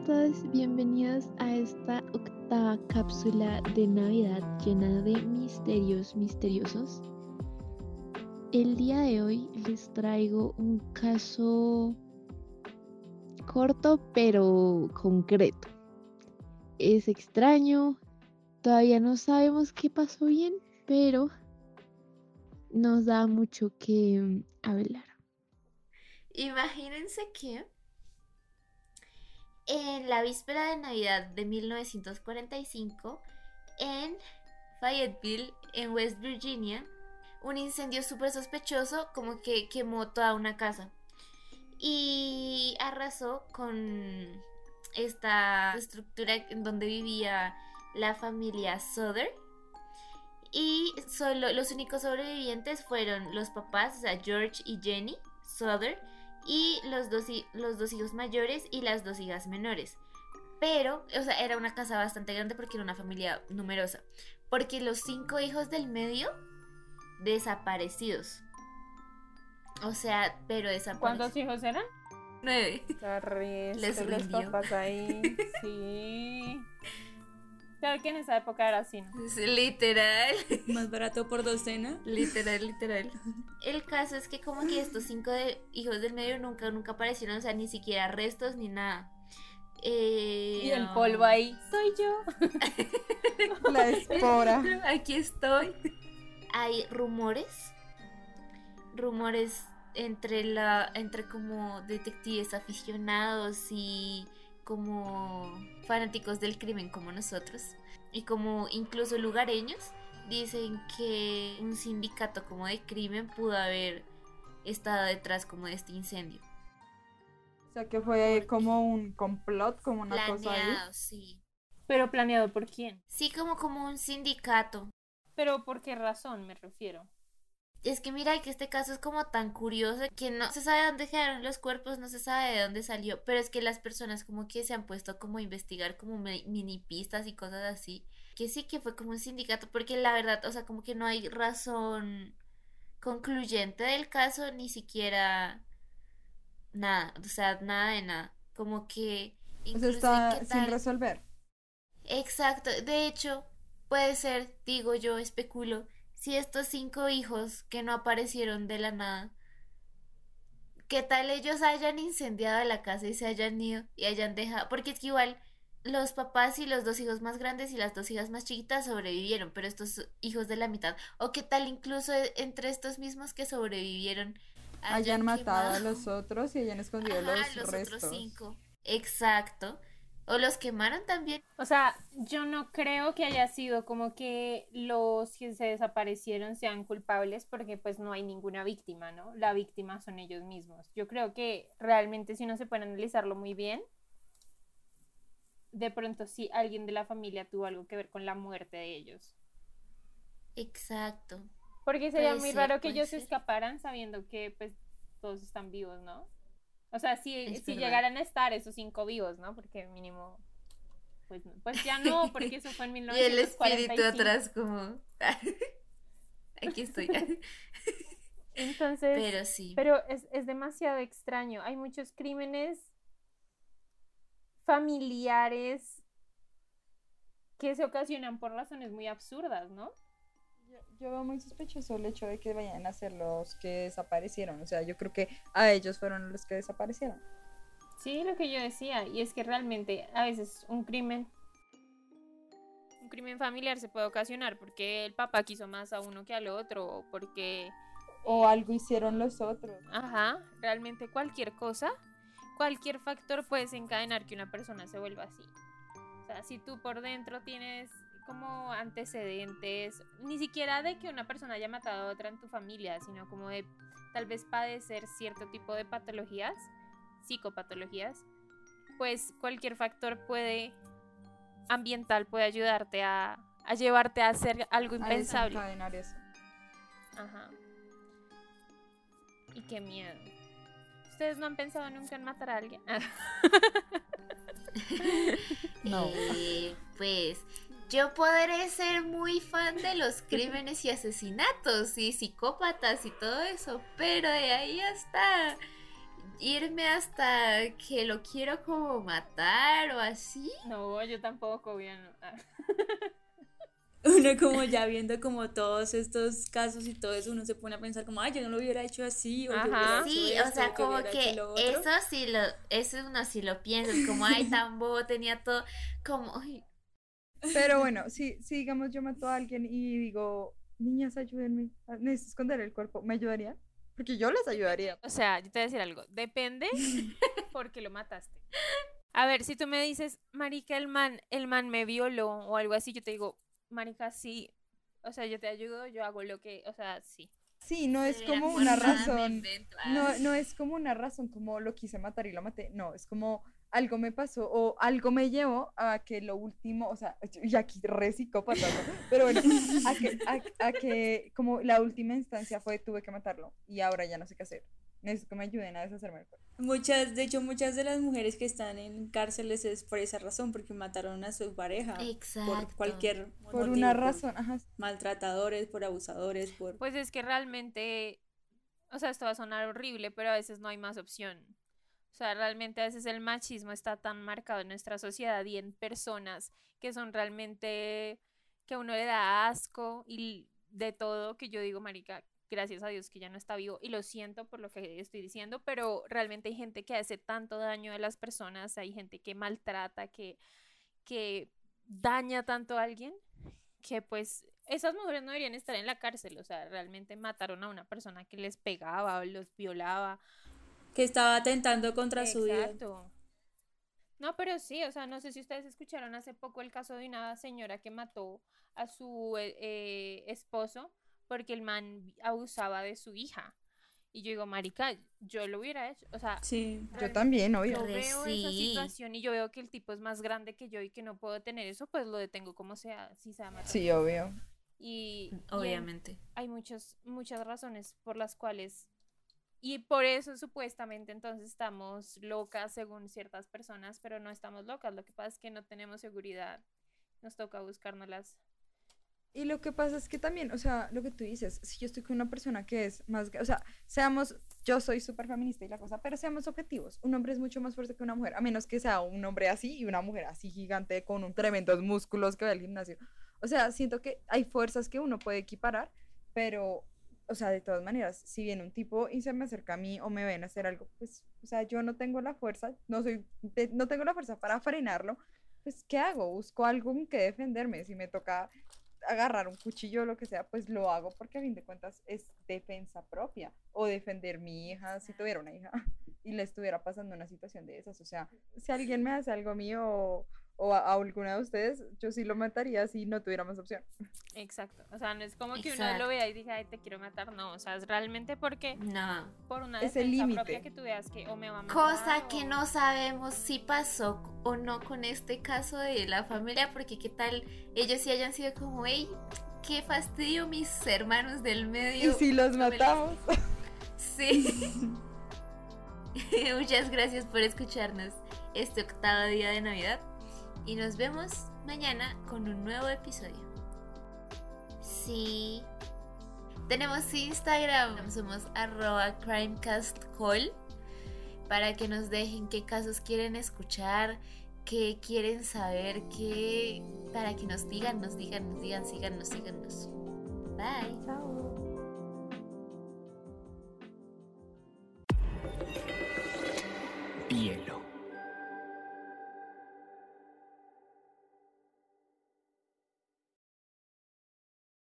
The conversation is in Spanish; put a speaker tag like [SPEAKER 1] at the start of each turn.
[SPEAKER 1] a todos, bienvenidos a esta octava cápsula de Navidad llena de misterios misteriosos. El día de hoy les traigo un caso corto pero concreto. Es extraño, todavía no sabemos qué pasó bien, pero nos da mucho que hablar.
[SPEAKER 2] Imagínense que en la víspera de Navidad de 1945, en Fayetteville, en West Virginia, un incendio súper sospechoso como que quemó toda una casa y arrasó con esta estructura en donde vivía la familia Souther. Y solo los únicos sobrevivientes fueron los papás, o sea, George y Jenny Souther, y los dos, los dos hijos mayores y las dos hijas menores. Pero, o sea, era una casa bastante grande porque era una familia numerosa. Porque los cinco hijos del medio, desaparecidos. O sea, pero desaparecidos.
[SPEAKER 3] ¿Cuántos hijos eran?
[SPEAKER 2] Nueve.
[SPEAKER 3] Les los papás ahí. Sí. Claro que en esa época era así, ¿no?
[SPEAKER 2] Literal.
[SPEAKER 4] Más barato por docena.
[SPEAKER 2] Literal, literal. El caso es que como que estos cinco hijos del medio nunca, nunca aparecieron, o sea, ni siquiera restos ni nada.
[SPEAKER 3] Eh, y el polvo ahí, soy yo.
[SPEAKER 1] La espora.
[SPEAKER 2] Aquí estoy. Hay rumores, rumores entre la, entre como detectives aficionados y como fanáticos del crimen como nosotros y como incluso lugareños dicen que un sindicato como de crimen pudo haber estado detrás como de este incendio.
[SPEAKER 1] O sea que fue como un complot, como una cosa ahí.
[SPEAKER 2] sí.
[SPEAKER 3] Pero planeado por quién?
[SPEAKER 2] Sí, como como un sindicato.
[SPEAKER 3] Pero por qué razón me refiero.
[SPEAKER 2] Es que mira que este caso es como tan curioso que no se sabe dónde quedaron los cuerpos, no se sabe de dónde salió, pero es que las personas como que se han puesto como a investigar como mini pistas y cosas así, que sí que fue como un sindicato, porque la verdad, o sea, como que no hay razón concluyente del caso, ni siquiera nada, o sea, nada de nada, como que...
[SPEAKER 1] está sin resolver.
[SPEAKER 2] Exacto, de hecho, puede ser, digo yo, especulo, si estos cinco hijos que no aparecieron de la nada, ¿qué tal ellos hayan incendiado la casa y se hayan ido y hayan dejado? Porque es que igual los papás y los dos hijos más grandes y las dos hijas más chiquitas sobrevivieron, pero estos hijos de la mitad, o qué tal incluso entre estos mismos que sobrevivieron
[SPEAKER 1] hayan, matado a los otros y hayan escondido los, los restos. Otros cinco.
[SPEAKER 2] Exacto. O los quemaron también.
[SPEAKER 3] O sea, yo no creo que haya sido como que los que se desaparecieron sean culpables porque pues no hay ninguna víctima, ¿no? La víctima son ellos mismos. Yo creo que realmente si no se puede analizarlo muy bien, de pronto sí alguien de la familia tuvo algo que ver con la muerte de ellos.
[SPEAKER 2] Exacto.
[SPEAKER 3] Porque sería muy raro que ellos se escaparan sabiendo que pues todos están vivos, ¿no? O sea, si, si llegaran a estar esos cinco vivos, ¿no? Porque mínimo. Pues, pues ya no, porque eso fue en 1945. y el espíritu
[SPEAKER 2] atrás, como. Aquí estoy.
[SPEAKER 3] Entonces.
[SPEAKER 2] Pero sí.
[SPEAKER 3] Pero es, es demasiado extraño. Hay muchos crímenes familiares que se ocasionan por razones muy absurdas, ¿no?
[SPEAKER 1] Yo veo muy sospechoso el hecho de que vayan a ser los que desaparecieron. O sea, yo creo que a ellos fueron los que desaparecieron.
[SPEAKER 3] Sí, lo que yo decía, y es que realmente a veces un crimen, un crimen familiar se puede ocasionar porque el papá quiso más a uno que al otro, o porque...
[SPEAKER 1] O algo hicieron los otros.
[SPEAKER 3] Ajá, realmente cualquier cosa, cualquier factor puede desencadenar que una persona se vuelva así. O sea, si tú por dentro tienes como antecedentes, ni siquiera de que una persona haya matado a otra en tu familia, sino como de tal vez padecer cierto tipo de patologías, psicopatologías, pues cualquier factor puede ambiental puede ayudarte a, a llevarte a hacer algo impensable.
[SPEAKER 1] eso.
[SPEAKER 3] Ajá. Y qué miedo. ¿Ustedes no han pensado nunca en matar a alguien?
[SPEAKER 2] no. Eh, pues yo podré ser muy fan de los crímenes y asesinatos y psicópatas y todo eso, pero de ahí hasta irme hasta que lo quiero como matar o así.
[SPEAKER 3] No, yo tampoco, bien.
[SPEAKER 4] Uno como ya viendo como todos estos casos y todo eso, uno se pone a pensar como, ay, yo no lo hubiera hecho así, o yo hubiera
[SPEAKER 3] Ajá.
[SPEAKER 4] hecho
[SPEAKER 2] Sí,
[SPEAKER 4] esto,
[SPEAKER 2] o sea, como que
[SPEAKER 4] hecho lo otro".
[SPEAKER 2] eso sí lo, eso uno sí lo piensa, como, ay, tan bobo, tenía todo, como, ay,
[SPEAKER 5] Pero bueno, si, si digamos yo mato a alguien y digo, niñas, ayúdenme, ah, necesito esconder el cuerpo, ¿me ayudarían? Porque yo les ayudaría.
[SPEAKER 3] O sea, yo te voy a decir algo. Depende porque lo mataste. A ver, si tú me dices, marica, el man, el man me violó o algo así, yo te digo, marica, sí. O sea, yo te ayudo, yo hago lo que, o sea, sí.
[SPEAKER 5] Sí, no es como una razón. No, no es como una razón como lo quise matar y lo maté. No, es como algo me pasó o algo me llevó a que lo último, o sea, y aquí re psicópata, ¿no? pero bueno, a que, a, a que como la última instancia fue tuve que matarlo y ahora ya no sé qué hacer. Necesito que me ayuden a deshacerme del cuerpo.
[SPEAKER 4] Muchas, de hecho, muchas de las mujeres que están en cárceles es por esa razón, porque mataron a su pareja.
[SPEAKER 2] Exacto.
[SPEAKER 4] Por cualquier
[SPEAKER 5] Por
[SPEAKER 4] motivo,
[SPEAKER 5] una razón, ajá.
[SPEAKER 4] maltratadores, por abusadores, por...
[SPEAKER 3] Pues es que realmente, o sea, esto va a sonar horrible, pero a veces no hay más opción. O sea, realmente a veces el machismo está tan marcado en nuestra sociedad y en personas que son realmente, que uno le da asco y de todo, que yo digo, marica, gracias a Dios que ya no está vivo y lo siento por lo que estoy diciendo, pero realmente hay gente que hace tanto daño a las personas, hay gente que maltrata, que, que daña tanto a alguien, que pues esas mujeres no deberían estar en la cárcel, o sea, realmente mataron a una persona que les pegaba o los violaba.
[SPEAKER 4] Que estaba atentando contra su vida.
[SPEAKER 3] Exacto. No, pero sí, o sea, no sé si ustedes escucharon hace poco el caso de una señora que mató a su eh, eh, esposo porque el man abusaba de su hija. Y yo digo, marica, yo lo hubiera hecho, o sea,
[SPEAKER 4] Sí.
[SPEAKER 5] Yo también,
[SPEAKER 3] yo
[SPEAKER 5] obvio.
[SPEAKER 2] Re
[SPEAKER 3] veo esa situación y yo veo que el tipo es más grande que yo y que no puedo tener eso, pues lo detengo como sea, si se ama.
[SPEAKER 5] Sí, obvio.
[SPEAKER 3] Y, y en-
[SPEAKER 2] Obviamente.
[SPEAKER 3] hay muchos, muchas razones por las cuales, y por eso supuestamente entonces estamos locas según ciertas personas, pero no estamos locas, lo que pasa es que no tenemos seguridad, nos toca buscárnoslas.
[SPEAKER 5] Y lo que pasa es que también, o sea, lo que tú dices, si yo estoy con una persona que es más, o sea, seamos, yo soy súper feminista y la cosa, pero seamos objetivos. Un hombre es mucho más fuerte que una mujer, a menos que sea un hombre así y una mujer así gigante con un tremendos músculos que va al gimnasio. O sea, siento que hay fuerzas que uno puede equiparar, pero, o sea, de todas maneras, si viene un tipo y se me acerca a mí o me ven a hacer algo, pues, o sea, yo no tengo la fuerza, no soy, de- no tengo la fuerza para frenarlo, pues, ¿qué hago? Busco algo en que defenderme. Si me toca agarrar un cuchillo o lo que sea, pues lo hago porque a fin de cuentas es defensa propia o defender mi hija si tuviera una hija y le estuviera pasando una situación de esas. O sea, si alguien me hace algo mío o, a, a alguna de ustedes, yo sí lo mataría si no tuviera más opción.
[SPEAKER 3] Exacto, o sea, no es como que uno lo vea y diga, ay, te quiero matar, no, o sea, es realmente porque
[SPEAKER 2] No.
[SPEAKER 3] por una
[SPEAKER 5] Es el
[SPEAKER 3] defensa propia que tú veas que o me va a matar
[SPEAKER 2] Cosa que no sabemos si pasó o no con este caso de la familia, porque qué tal ellos sí hayan sido como, hey, qué fastidio mis hermanos del
[SPEAKER 5] Y
[SPEAKER 2] medio.
[SPEAKER 5] si los
[SPEAKER 2] no
[SPEAKER 5] matamos,
[SPEAKER 2] Sí. Muchas gracias por escucharnos este octavo día de Navidad y nos vemos mañana con un nuevo episodio. Sí. Tenemos Instagram, somos arroba crimecastcall para que nos dejen qué casos quieren escuchar, qué quieren saber, qué para que nos digan, nos digan, nos digan, síganos, síganos. Bye.
[SPEAKER 6] Hielo.